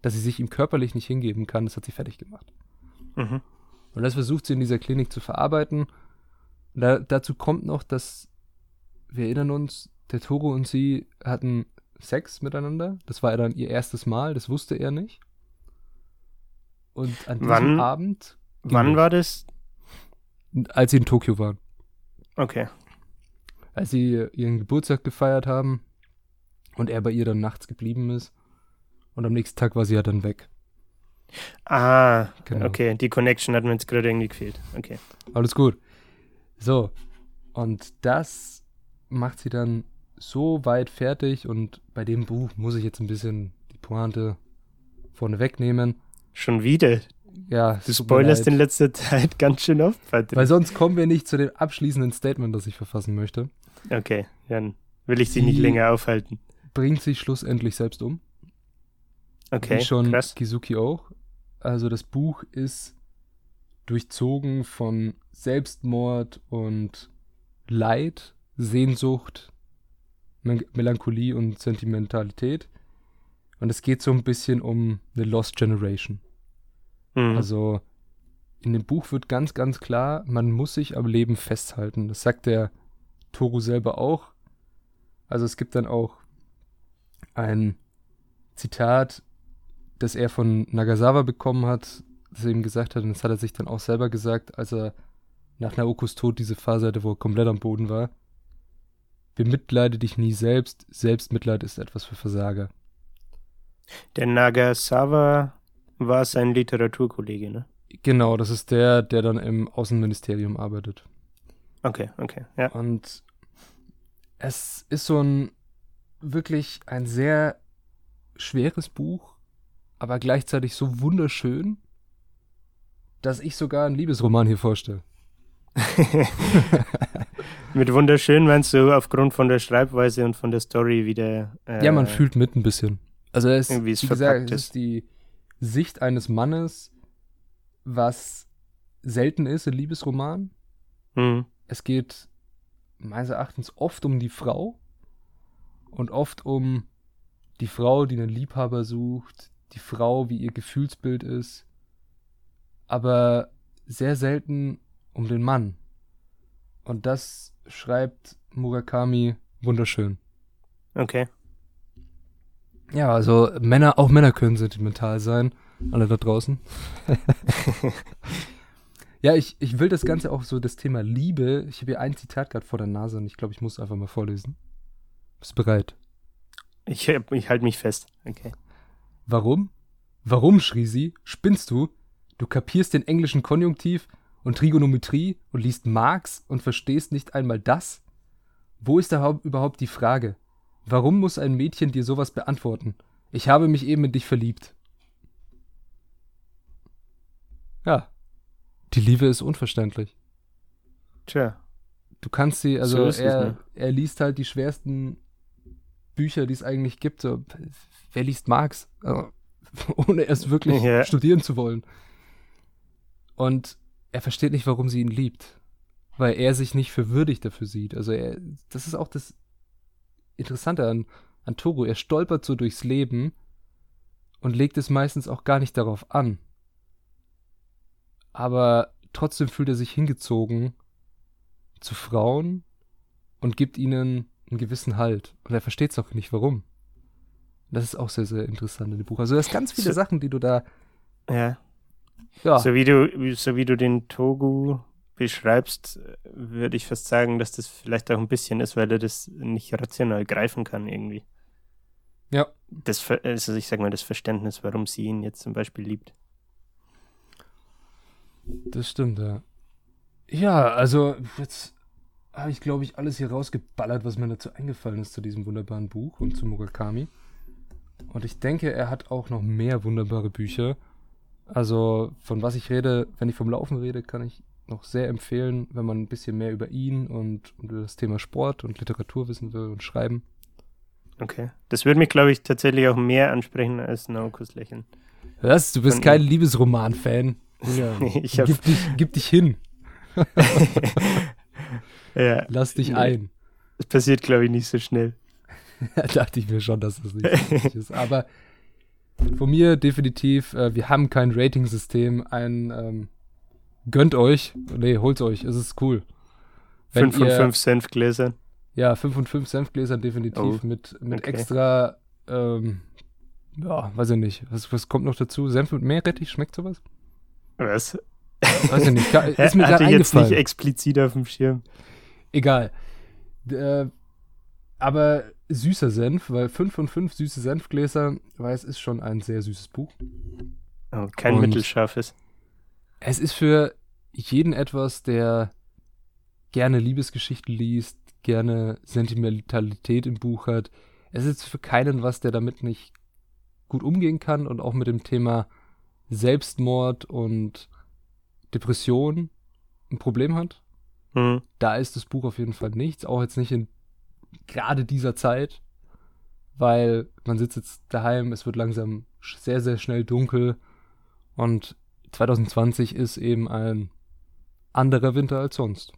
dass sie sich ihm körperlich nicht hingeben kann, das hat sie fertig gemacht. Mhm. Und das versucht sie in dieser Klinik zu verarbeiten. Da, dazu kommt noch, dass wir erinnern uns, der Toro und sie hatten Sex miteinander. Das war ja dann ihr erstes Mal, das wusste er nicht. Und an diesem Wann- Abend, Wann war das? Als sie in Tokio waren, Okay. als sie ihren Geburtstag gefeiert haben und er bei ihr dann nachts geblieben ist. Und am nächsten Tag war sie ja dann weg. Ah, Genau. okay. Die Connection hat mir jetzt gerade irgendwie gefehlt. Okay. Alles gut. So. Und das macht sie dann so weit fertig und bei dem Buch muss ich jetzt ein bisschen die Pointe vorne wegnehmen. Schon wieder. Ja, Du spoilerst in letzter Zeit ganz schön oft, Patrick. Weil sonst kommen wir nicht zu dem abschließenden Statement, das ich verfassen möchte. Okay, dann will ich sie Die- nicht länger aufhalten. Bringt sich schlussendlich selbst um. Okay, Wie schon krass. Kizuki auch. Also das Buch ist durchzogen von Selbstmord und Leid, Sehnsucht, Mel- Melancholie und Sentimentalität. Und es geht so ein bisschen um eine Lost Generation. Mhm. Also in dem Buch wird ganz, ganz klar, man muss sich am Leben festhalten. Das sagt der Toru selber auch. Also es gibt dann auch ein Zitat, das er von Nagasawa bekommen hat, das er ihm gesagt hat, und das hat er sich dann auch selber gesagt, als er nach Naokos Tod diese Phase hatte, wo er komplett am Boden war. Bemitleide dich nie selbst, Selbstmitleid ist etwas für Versager. Der Nagasawa war sein Literaturkollege, ne? Genau, das ist der, der dann im Außenministerium arbeitet. Okay, okay, ja. Und es ist so ein wirklich ein sehr schweres Buch, aber gleichzeitig so wunderschön, dass ich sogar einen Liebesroman hier vorstelle. <laughs> Mit wunderschön meinst du aufgrund von der Schreibweise und von der Story wieder. Äh, ja, man fühlt mit ein bisschen. Also es, es wie gesagt, es ist die Sicht eines Mannes, was selten ist in Liebesromanen. Mhm. Es geht meines Erachtens oft um die Frau und oft um die Frau, die einen Liebhaber sucht, die Frau, wie ihr Gefühlsbild ist, aber sehr selten um den Mann. Und das schreibt Murakami wunderschön. Okay. Ja, also Männer, auch Männer können sentimental sein, alle da draußen. <laughs> ja, ich, ich will das Ganze auch so, das Thema Liebe. Ich habe hier ein Zitat gerade vor der Nase und ich glaube, ich muss einfach mal vorlesen. Bist du bereit? Ich, ich halte mich fest. Okay. Warum? Warum, schrie sie? Spinnst du? Du kapierst den englischen Konjunktiv und Trigonometrie und liest Marx und verstehst nicht einmal das? Wo ist da überhaupt die Frage? Warum muss ein Mädchen dir sowas beantworten? Ich habe mich eben in dich verliebt. Ja. Die Liebe ist unverständlich. Tja. Du kannst sie, also so er, ne? er liest halt die schwersten Bücher, die es eigentlich gibt. So, wer liest Marx? Also, <laughs> ohne erst wirklich ja. studieren zu wollen. Und er versteht nicht, warum sie ihn liebt. Weil er sich nicht für würdig dafür sieht. Also er, das ist auch das Interessante an, an Toro. Er stolpert so durchs Leben und legt es meistens auch gar nicht darauf an. Aber trotzdem fühlt er sich hingezogen zu Frauen und gibt ihnen einen gewissen Halt. Und er versteht es auch nicht, warum. Das ist auch sehr, sehr interessant in dem Buch. Also, es ganz viele so, Sachen, die du da. Ja. ja. So, wie du, so wie du den Togu beschreibst, würde ich fast sagen, dass das vielleicht auch ein bisschen ist, weil er das nicht rational greifen kann, irgendwie. Ja. Das, also ich sag mal, das Verständnis, warum sie ihn jetzt zum Beispiel liebt. Das stimmt, ja. Ja, also jetzt habe ich, glaube ich, alles hier rausgeballert, was mir dazu eingefallen ist zu diesem wunderbaren Buch und zu Murakami. Und ich denke, er hat auch noch mehr wunderbare Bücher. Also, von was ich rede, wenn ich vom Laufen rede, kann ich noch sehr empfehlen, wenn man ein bisschen mehr über ihn und, und über das Thema Sport und Literatur wissen will und Schreiben. Okay. Das würde mich, glaube ich, tatsächlich auch mehr ansprechen als Naokos Lächeln. Was? Du bist Von kein Liebesroman-Fan. Ja. <laughs> <laughs> ich hab... gib, dich, gib dich hin. <laughs> ja. Lass dich ein. Das passiert, glaube ich, nicht so schnell. da dachte ich mir schon, dass das nicht so ist. Aber von mir definitiv, äh, wir haben kein Rating-System. Ein ähm, gönnt euch. Nee, holt's euch. Es ist cool. 5 von 5 Senfgläsern. Ja, 5 von 5 Senfgläsern definitiv. Oh, mit, mit okay. extra, ähm, ja, weiß ich nicht. Was, was kommt noch dazu? Senf mit Meerrettich, schmeckt sowas? Was? Weiß ich nicht. <laughs> Ist mir gerade jetzt nicht explizit auf dem Schirm. Egal. Äh, aber süßer Senf, weil 5 von 5 süße Senfgläser, weil es ist schon ein sehr süßes Buch. Oh, kein Und mittelscharfes. Es ist für jeden etwas, der gerne Liebesgeschichten liest, gerne Sentimentalität im Buch hat. Es ist für keinen was, der damit nicht gut umgehen kann und auch mit dem Thema Selbstmord und Depression ein Problem hat. Mhm. Da ist das Buch auf jeden Fall nichts, auch jetzt nicht in gerade dieser Zeit, weil man sitzt jetzt daheim, es wird langsam sehr, sehr schnell dunkel und 2020 ist eben ein anderer Winter als sonst.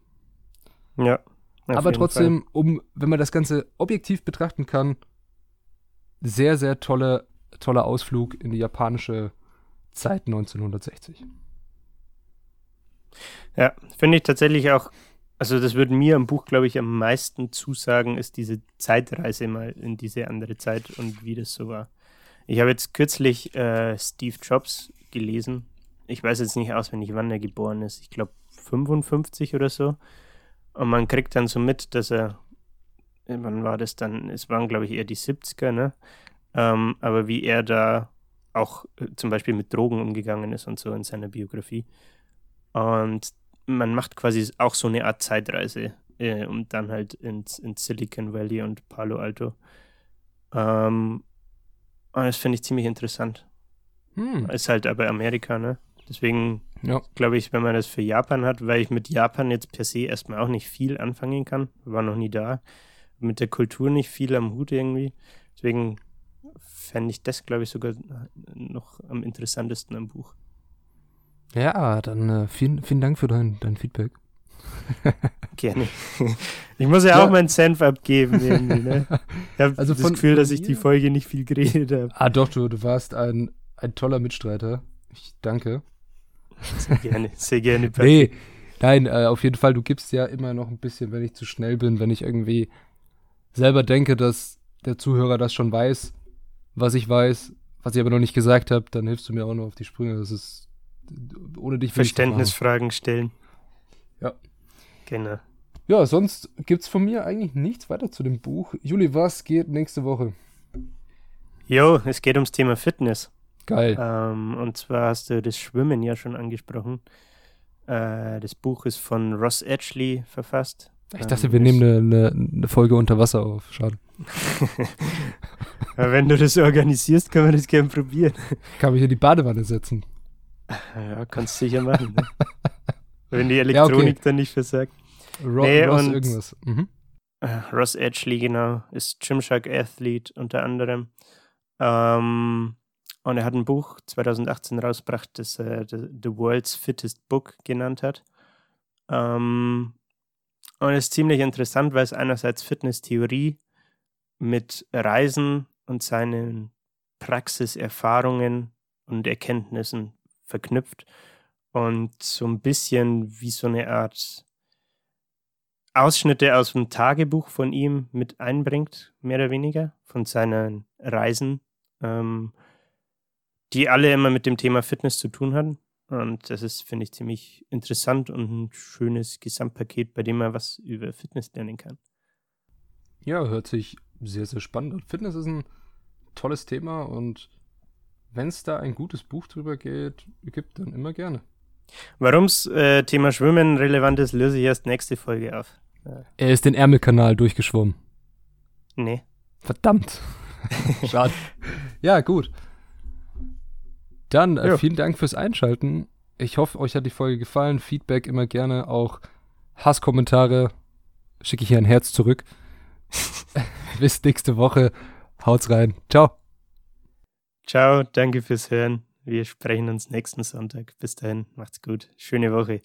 Ja. Aber trotzdem, Fall. um, wenn man das Ganze objektiv betrachten kann, sehr, sehr tolle, toller Ausflug in die japanische Zeit 1960. Ja, finde ich tatsächlich auch, also das würde mir am Buch, glaube ich, am meisten zusagen, ist diese Zeitreise mal in diese andere Zeit und wie das so war. Ich habe jetzt kürzlich äh, Steve Jobs gelesen. Ich weiß jetzt nicht auswendig, wann er geboren ist. Ich glaube 55 oder so. Und man kriegt dann so mit, dass er, wann war das dann? Es waren, glaube ich, eher die 70er, ne? Ähm, aber wie er da auch äh, zum Beispiel mit Drogen umgegangen ist und so in seiner Biografie. Und man macht quasi auch so eine Art Zeitreise äh, und dann halt ins, ins Silicon Valley und Palo Alto. Ähm, und das finde ich ziemlich interessant. Hm. Ist halt aber Amerika, ne? Deswegen ja. glaube ich, wenn man das für Japan hat, weil ich mit Japan jetzt per se erstmal auch nicht viel anfangen kann, war noch nie da, mit der Kultur nicht viel am Hut irgendwie. Deswegen fände ich das, glaube ich, sogar noch am interessantesten am Buch. Ja, dann äh, vielen, vielen Dank für dein, dein Feedback. <laughs> Gerne. Ich muss ja, ja. auch meinen Senf abgeben. Ne? Ich habe also das Gefühl, dass ich die Folge nicht viel geredet habe. Ah, doch, du, du warst ein, ein toller Mitstreiter. Ich danke. Sehr gerne, <laughs> sehr gerne. nee, nein, äh, auf jeden Fall, du gibst ja immer noch ein bisschen, wenn ich zu schnell bin, wenn ich irgendwie selber denke, dass der Zuhörer das schon weiß, was ich weiß, was ich aber noch nicht gesagt habe, dann hilfst du mir auch noch auf die Sprünge. Das ist ohne dich Verständnisfragen stellen. Ja. Genau. Ja, sonst gibt es von mir eigentlich nichts weiter zu dem Buch. Juli, was geht nächste Woche? Jo, es geht ums Thema Fitness. Geil. Ähm, und zwar hast du das Schwimmen ja schon angesprochen. Äh, das Buch ist von Ross Edgley verfasst. Ich dachte, wir nehmen eine, eine, eine, Folge unter Wasser auf. Schade. <laughs> wenn du das organisierst, können wir das gerne probieren. <laughs> Kann mich in die Badewanne setzen. Ja, kannst du sicher machen. Ne? wenn die Elektronik ja, okay. dann nicht versagt. Ro nee, Ross irgendwas. Mhm. Äh, Ross Edgley, genau, ist Gymshark Athlete unter anderem. Ähm, und er hat ein Buch 2018 rausgebracht, das er The, The World's Fittest Book genannt hat. Ähm, und es ist ziemlich interessant, weil es einerseits Fitnesstheorie mit Reisen und seinen Praxiserfahrungen und Erkenntnissen verknüpft und so ein bisschen wie so eine Art Ausschnitte aus dem Tagebuch von ihm mit einbringt, mehr oder weniger, von seinen Reisen, ähm, die alle immer mit dem Thema Fitness zu tun hatten. Und das ist, finde ich, ziemlich interessant und ein schönes Gesamtpaket, bei dem man was über Fitness lernen kann. Ja, hört sich sehr, sehr spannend an. Fitness ist ein tolles Thema und wenn es da ein gutes Buch drüber geht, gibt, dann immer gerne. Warum das äh, Thema Schwimmen relevant ist, löse ich erst nächste Folge auf. Er ist den Ärmelkanal durchgeschwommen. Nee. Verdammt. <laughs> Schade. ja, gut. Dann äh, vielen Dank fürs Einschalten. Ich hoffe, euch hat die Folge gefallen. Feedback immer gerne, auch Hasskommentare schicke ich hier ein Herz zurück. <laughs> Bis nächste Woche. Haut's rein. Ciao. Ciao, danke fürs Hören. Wir sprechen uns nächsten Sonntag. Bis dahin, macht's gut. Schöne Woche.